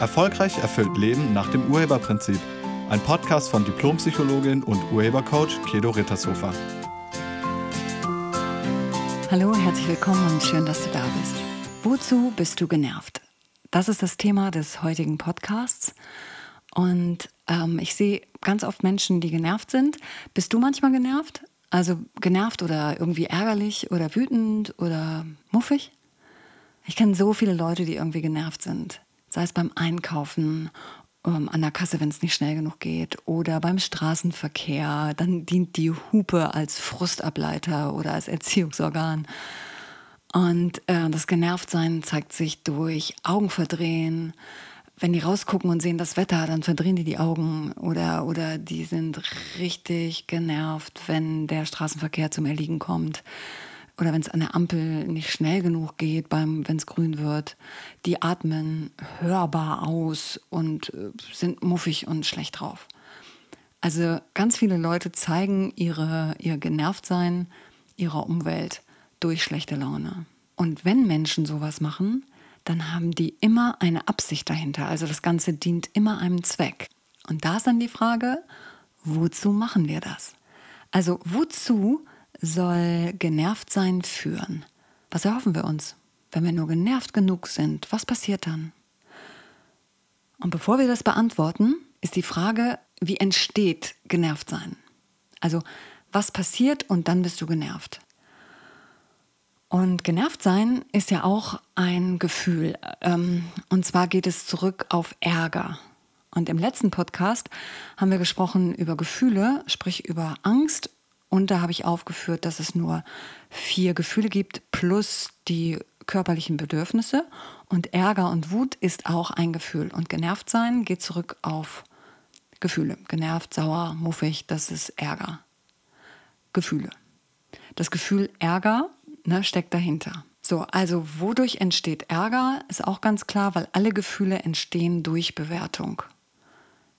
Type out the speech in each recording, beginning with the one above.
Erfolgreich erfüllt Leben nach dem Urheberprinzip. Ein Podcast von Diplompsychologin und Urhebercoach Kedo Rittershofer. Hallo, herzlich willkommen und schön, dass du da bist. Wozu bist du genervt? Das ist das Thema des heutigen Podcasts. Und ähm, ich sehe ganz oft Menschen, die genervt sind. Bist du manchmal genervt? Also genervt oder irgendwie ärgerlich oder wütend oder muffig? Ich kenne so viele Leute, die irgendwie genervt sind sei es beim Einkaufen, ähm, an der Kasse, wenn es nicht schnell genug geht, oder beim Straßenverkehr. Dann dient die Hupe als Frustableiter oder als Erziehungsorgan. Und äh, das Genervtsein zeigt sich durch Augenverdrehen. Wenn die rausgucken und sehen das Wetter, dann verdrehen die die Augen oder, oder die sind richtig genervt, wenn der Straßenverkehr zum Erliegen kommt oder wenn es an der Ampel nicht schnell genug geht, wenn es grün wird, die atmen hörbar aus und äh, sind muffig und schlecht drauf. Also ganz viele Leute zeigen ihre, ihr Genervtsein ihrer Umwelt durch schlechte Laune. Und wenn Menschen sowas machen, dann haben die immer eine Absicht dahinter. Also das Ganze dient immer einem Zweck. Und da ist dann die Frage, wozu machen wir das? Also wozu soll genervt sein führen? Was erhoffen wir uns? Wenn wir nur genervt genug sind, was passiert dann? Und bevor wir das beantworten, ist die Frage, wie entsteht genervt sein? Also, was passiert und dann bist du genervt? Und genervt sein ist ja auch ein Gefühl. Ähm, und zwar geht es zurück auf Ärger. Und im letzten Podcast haben wir gesprochen über Gefühle, sprich über Angst und da habe ich aufgeführt, dass es nur vier Gefühle gibt plus die körperlichen Bedürfnisse. Und Ärger und Wut ist auch ein Gefühl. Und genervt sein geht zurück auf Gefühle. Genervt, sauer, muffig, das ist Ärger. Gefühle. Das Gefühl Ärger ne, steckt dahinter. So, also wodurch entsteht Ärger, ist auch ganz klar, weil alle Gefühle entstehen durch Bewertung.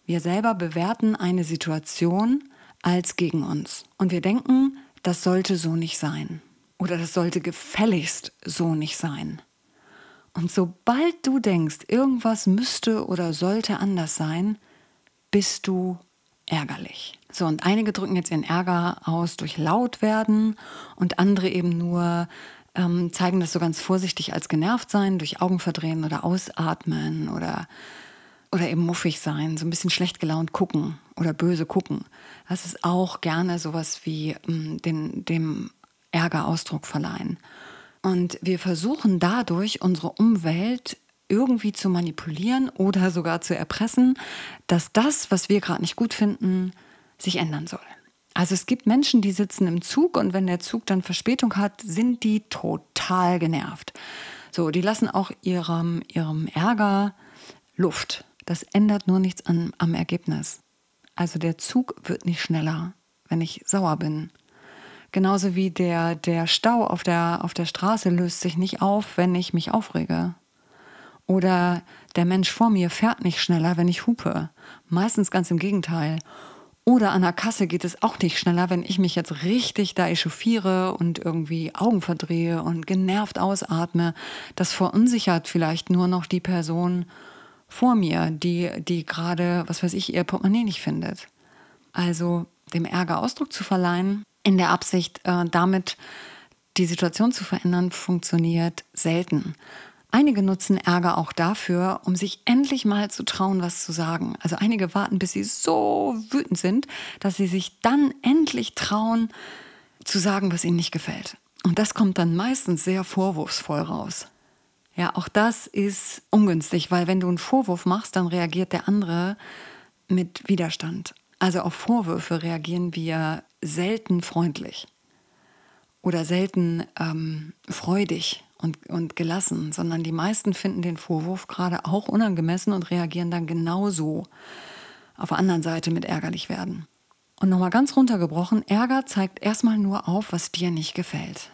Wir selber bewerten eine Situation als gegen uns. Und wir denken, das sollte so nicht sein. Oder das sollte gefälligst so nicht sein. Und sobald du denkst, irgendwas müsste oder sollte anders sein, bist du ärgerlich. So, und einige drücken jetzt ihren Ärger aus durch laut werden und andere eben nur ähm, zeigen das so ganz vorsichtig als genervt sein, durch Augen verdrehen oder ausatmen oder oder eben muffig sein, so ein bisschen schlecht gelaunt gucken oder böse gucken. Das ist auch gerne sowas wie ähm, den, dem Ärger Ausdruck verleihen. Und wir versuchen dadurch unsere Umwelt irgendwie zu manipulieren oder sogar zu erpressen, dass das, was wir gerade nicht gut finden, sich ändern soll. Also es gibt Menschen, die sitzen im Zug und wenn der Zug dann Verspätung hat, sind die total genervt. So, die lassen auch ihrem, ihrem Ärger Luft. Das ändert nur nichts an, am Ergebnis. Also der Zug wird nicht schneller, wenn ich sauer bin. Genauso wie der, der Stau auf der, auf der Straße löst sich nicht auf, wenn ich mich aufrege. Oder der Mensch vor mir fährt nicht schneller, wenn ich hupe. Meistens ganz im Gegenteil. Oder an der Kasse geht es auch nicht schneller, wenn ich mich jetzt richtig da echauffiere und irgendwie Augen verdrehe und genervt ausatme. Das verunsichert vielleicht nur noch die Person vor mir, die, die gerade, was weiß ich, ihr Portemonnaie nicht findet. Also dem Ärger Ausdruck zu verleihen, in der Absicht, äh, damit die Situation zu verändern, funktioniert selten. Einige nutzen Ärger auch dafür, um sich endlich mal zu trauen, was zu sagen. Also einige warten, bis sie so wütend sind, dass sie sich dann endlich trauen, zu sagen, was ihnen nicht gefällt. Und das kommt dann meistens sehr vorwurfsvoll raus. Ja, auch das ist ungünstig, weil wenn du einen Vorwurf machst, dann reagiert der andere mit Widerstand. Also auf Vorwürfe reagieren wir selten freundlich oder selten ähm, freudig und, und gelassen, sondern die meisten finden den Vorwurf gerade auch unangemessen und reagieren dann genauso auf der anderen Seite mit ärgerlich werden. Und nochmal ganz runtergebrochen, Ärger zeigt erstmal nur auf, was dir nicht gefällt.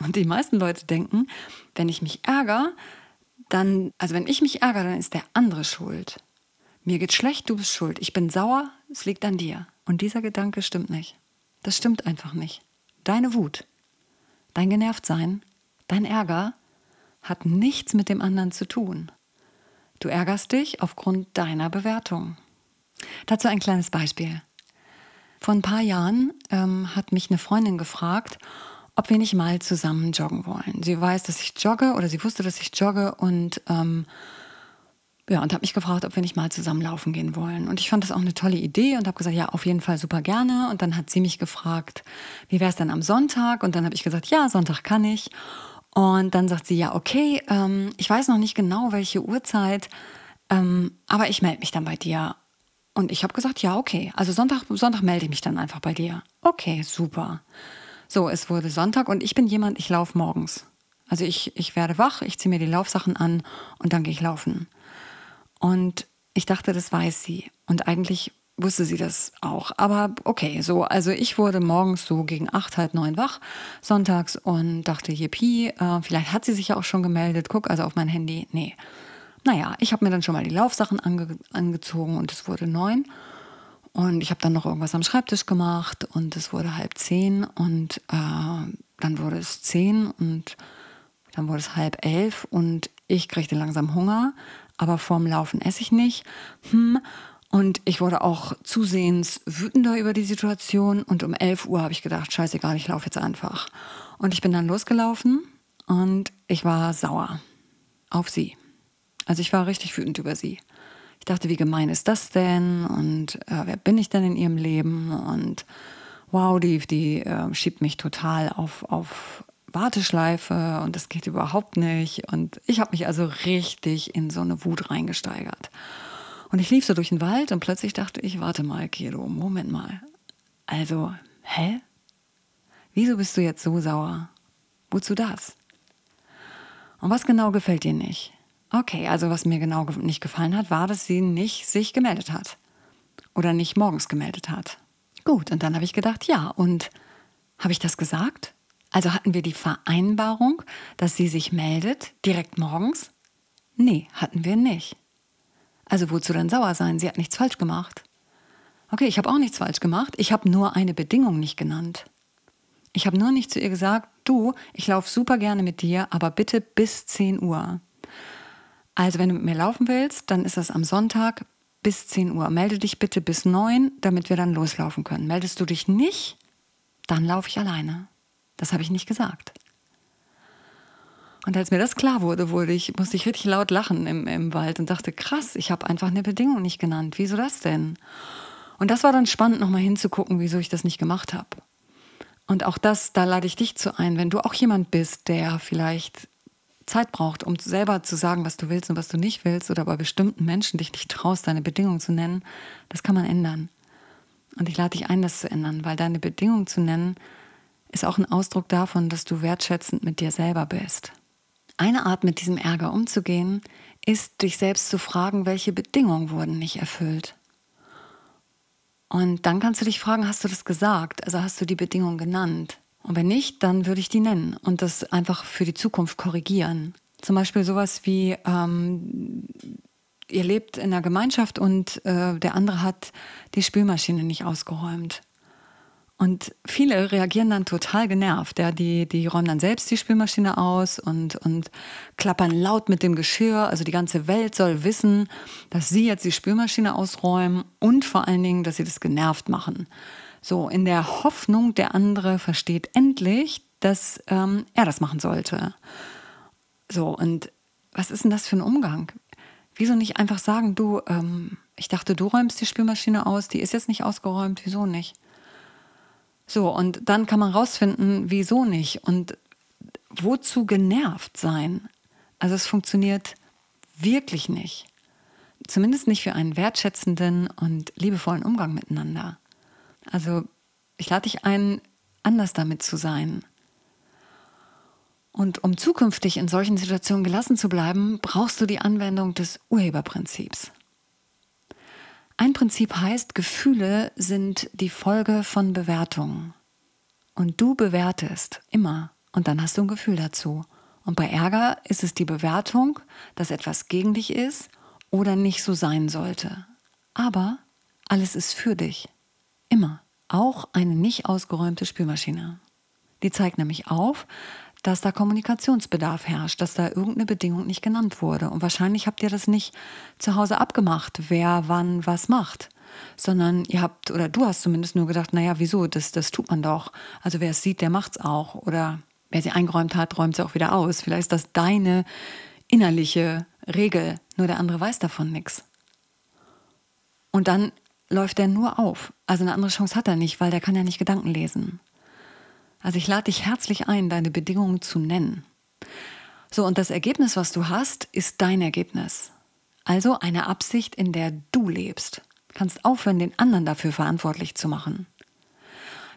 Und die meisten Leute denken, wenn ich mich ärgere, dann, also wenn ich mich ärgere, dann ist der andere schuld. Mir geht schlecht, du bist schuld. Ich bin sauer, es liegt an dir. Und dieser Gedanke stimmt nicht. Das stimmt einfach nicht. Deine Wut, dein Genervtsein, dein Ärger hat nichts mit dem anderen zu tun. Du ärgerst dich aufgrund deiner Bewertung. Dazu ein kleines Beispiel. Vor ein paar Jahren ähm, hat mich eine Freundin gefragt, ob wir nicht mal zusammen joggen wollen. Sie weiß, dass ich jogge oder sie wusste, dass ich jogge und ähm, ja, und habe mich gefragt, ob wir nicht mal zusammen laufen gehen wollen. Und ich fand das auch eine tolle Idee und habe gesagt, ja, auf jeden Fall super gerne. Und dann hat sie mich gefragt, wie wäre es denn am Sonntag? Und dann habe ich gesagt, ja, Sonntag kann ich. Und dann sagt sie, ja, okay, ähm, ich weiß noch nicht genau, welche Uhrzeit, ähm, aber ich melde mich dann bei dir. Und ich habe gesagt, ja, okay. Also Sonntag, Sonntag melde ich mich dann einfach bei dir. Okay, super. So, es wurde Sonntag und ich bin jemand, ich laufe morgens. Also ich, ich werde wach, ich ziehe mir die Laufsachen an und dann gehe ich laufen. Und ich dachte, das weiß sie. Und eigentlich wusste sie das auch. Aber okay, so, also ich wurde morgens so gegen acht, halb neun wach, sonntags und dachte, yippie, äh, vielleicht hat sie sich ja auch schon gemeldet. Guck also auf mein Handy. Nee. Naja, ich habe mir dann schon mal die Laufsachen ange angezogen und es wurde neun. Und ich habe dann noch irgendwas am Schreibtisch gemacht und es wurde halb zehn und äh, dann wurde es zehn und dann wurde es halb elf und ich kriegte langsam Hunger aber vorm Laufen esse ich nicht. Hm. Und ich wurde auch zusehends wütender über die Situation. Und um 11 Uhr habe ich gedacht, scheißegal, ich laufe jetzt einfach. Und ich bin dann losgelaufen und ich war sauer auf sie. Also ich war richtig wütend über sie. Ich dachte, wie gemein ist das denn? Und äh, wer bin ich denn in ihrem Leben? Und wow, die, die äh, schiebt mich total auf, auf Warteschleife und das geht überhaupt nicht. Und ich habe mich also richtig in so eine Wut reingesteigert. Und ich lief so durch den Wald und plötzlich dachte ich, warte mal, Kedo, Moment mal. Also, hä? Wieso bist du jetzt so sauer? Wozu das? Und was genau gefällt dir nicht? Okay, also was mir genau nicht gefallen hat, war, dass sie nicht sich gemeldet hat. Oder nicht morgens gemeldet hat. Gut, und dann habe ich gedacht, ja, und habe ich das gesagt? Also hatten wir die Vereinbarung, dass sie sich meldet, direkt morgens? Nee, hatten wir nicht. Also wozu dann sauer sein? Sie hat nichts falsch gemacht. Okay, ich habe auch nichts falsch gemacht. Ich habe nur eine Bedingung nicht genannt. Ich habe nur nicht zu ihr gesagt, du, ich laufe super gerne mit dir, aber bitte bis 10 Uhr. Also wenn du mit mir laufen willst, dann ist das am Sonntag bis 10 Uhr. Melde dich bitte bis 9, damit wir dann loslaufen können. Meldest du dich nicht, dann laufe ich alleine. Das habe ich nicht gesagt. Und als mir das klar wurde, wurde ich, musste ich richtig laut lachen im, im Wald und dachte, krass, ich habe einfach eine Bedingung nicht genannt. Wieso das denn? Und das war dann spannend, nochmal hinzugucken, wieso ich das nicht gemacht habe. Und auch das, da lade ich dich zu ein, wenn du auch jemand bist, der vielleicht Zeit braucht, um selber zu sagen, was du willst und was du nicht willst, oder bei bestimmten Menschen dich nicht traust, deine Bedingung zu nennen, das kann man ändern. Und ich lade dich ein, das zu ändern, weil deine Bedingung zu nennen, ist auch ein Ausdruck davon, dass du wertschätzend mit dir selber bist. Eine Art, mit diesem Ärger umzugehen, ist, dich selbst zu fragen, welche Bedingungen wurden nicht erfüllt. Und dann kannst du dich fragen, hast du das gesagt? Also hast du die Bedingungen genannt? Und wenn nicht, dann würde ich die nennen und das einfach für die Zukunft korrigieren. Zum Beispiel sowas wie, ähm, ihr lebt in einer Gemeinschaft und äh, der andere hat die Spülmaschine nicht ausgeräumt. Und viele reagieren dann total genervt. Ja. Die, die räumen dann selbst die Spülmaschine aus und, und klappern laut mit dem Geschirr. Also die ganze Welt soll wissen, dass sie jetzt die Spülmaschine ausräumen und vor allen Dingen, dass sie das genervt machen. So, in der Hoffnung, der andere versteht endlich, dass ähm, er das machen sollte. So, und was ist denn das für ein Umgang? Wieso nicht einfach sagen, du, ähm, ich dachte, du räumst die Spülmaschine aus, die ist jetzt nicht ausgeräumt, wieso nicht? So, und dann kann man rausfinden, wieso nicht und wozu genervt sein. Also es funktioniert wirklich nicht. Zumindest nicht für einen wertschätzenden und liebevollen Umgang miteinander. Also ich lade dich ein, anders damit zu sein. Und um zukünftig in solchen Situationen gelassen zu bleiben, brauchst du die Anwendung des Urheberprinzips. Ein Prinzip heißt, Gefühle sind die Folge von Bewertungen. Und du bewertest immer und dann hast du ein Gefühl dazu. Und bei Ärger ist es die Bewertung, dass etwas gegen dich ist oder nicht so sein sollte. Aber alles ist für dich. Immer. Auch eine nicht ausgeräumte Spülmaschine. Die zeigt nämlich auf, dass da Kommunikationsbedarf herrscht, dass da irgendeine Bedingung nicht genannt wurde. Und wahrscheinlich habt ihr das nicht zu Hause abgemacht, wer wann was macht, sondern ihr habt, oder du hast zumindest nur gedacht, naja, wieso, das, das tut man doch. Also wer es sieht, der macht's auch. Oder wer sie eingeräumt hat, räumt sie auch wieder aus. Vielleicht ist das deine innerliche Regel, nur der andere weiß davon nichts. Und dann läuft er nur auf. Also eine andere Chance hat er nicht, weil der kann ja nicht Gedanken lesen. Also ich lade dich herzlich ein, deine Bedingungen zu nennen. So, und das Ergebnis, was du hast, ist dein Ergebnis. Also eine Absicht, in der du lebst. Kannst aufhören, den anderen dafür verantwortlich zu machen.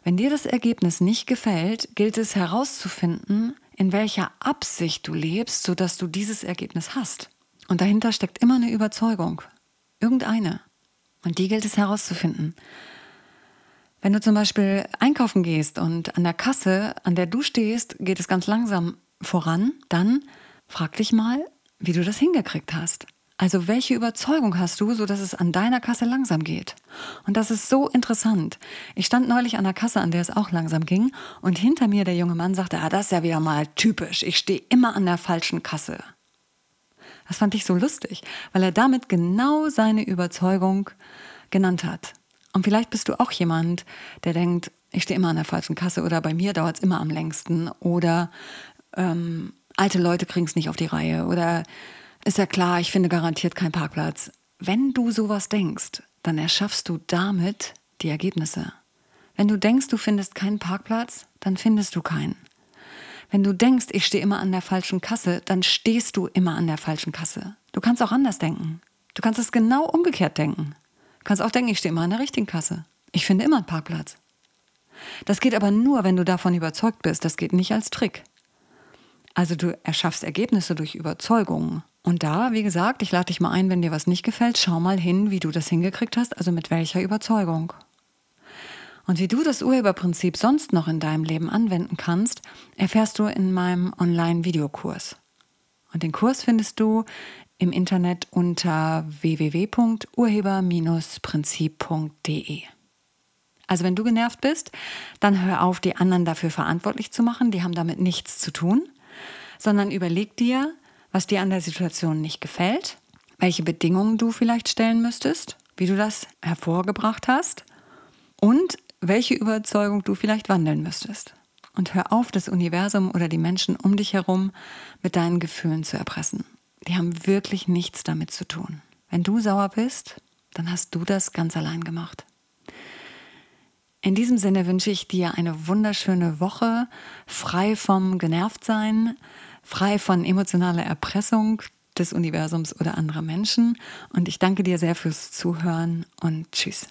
Wenn dir das Ergebnis nicht gefällt, gilt es herauszufinden, in welcher Absicht du lebst, sodass du dieses Ergebnis hast. Und dahinter steckt immer eine Überzeugung. Irgendeine. Und die gilt es herauszufinden. Wenn du zum Beispiel einkaufen gehst und an der Kasse, an der du stehst, geht es ganz langsam voran, dann frag dich mal, wie du das hingekriegt hast. Also welche Überzeugung hast du, so dass es an deiner Kasse langsam geht? Und das ist so interessant. Ich stand neulich an der Kasse, an der es auch langsam ging, und hinter mir der junge Mann sagte, ah, das ist ja wieder mal typisch. Ich stehe immer an der falschen Kasse. Das fand ich so lustig, weil er damit genau seine Überzeugung genannt hat. Und vielleicht bist du auch jemand, der denkt, ich stehe immer an der falschen Kasse oder bei mir dauert es immer am längsten oder ähm, alte Leute kriegen es nicht auf die Reihe oder ist ja klar, ich finde garantiert keinen Parkplatz. Wenn du sowas denkst, dann erschaffst du damit die Ergebnisse. Wenn du denkst, du findest keinen Parkplatz, dann findest du keinen. Wenn du denkst, ich stehe immer an der falschen Kasse, dann stehst du immer an der falschen Kasse. Du kannst auch anders denken. Du kannst es genau umgekehrt denken. Du kannst auch denken, ich stehe immer an der richtigen Kasse. Ich finde immer einen Parkplatz. Das geht aber nur, wenn du davon überzeugt bist. Das geht nicht als Trick. Also du erschaffst Ergebnisse durch Überzeugungen. Und da, wie gesagt, ich lade dich mal ein, wenn dir was nicht gefällt, schau mal hin, wie du das hingekriegt hast, also mit welcher Überzeugung. Und wie du das Urheberprinzip sonst noch in deinem Leben anwenden kannst, erfährst du in meinem Online-Videokurs. Und den Kurs findest du im Internet unter www.urheber-prinzip.de. Also wenn du genervt bist, dann hör auf, die anderen dafür verantwortlich zu machen, die haben damit nichts zu tun, sondern überleg dir, was dir an der Situation nicht gefällt, welche Bedingungen du vielleicht stellen müsstest, wie du das hervorgebracht hast und welche Überzeugung du vielleicht wandeln müsstest. Und hör auf, das Universum oder die Menschen um dich herum mit deinen Gefühlen zu erpressen. Die haben wirklich nichts damit zu tun. Wenn du sauer bist, dann hast du das ganz allein gemacht. In diesem Sinne wünsche ich dir eine wunderschöne Woche, frei vom Genervtsein, frei von emotionaler Erpressung des Universums oder anderer Menschen. Und ich danke dir sehr fürs Zuhören und tschüss.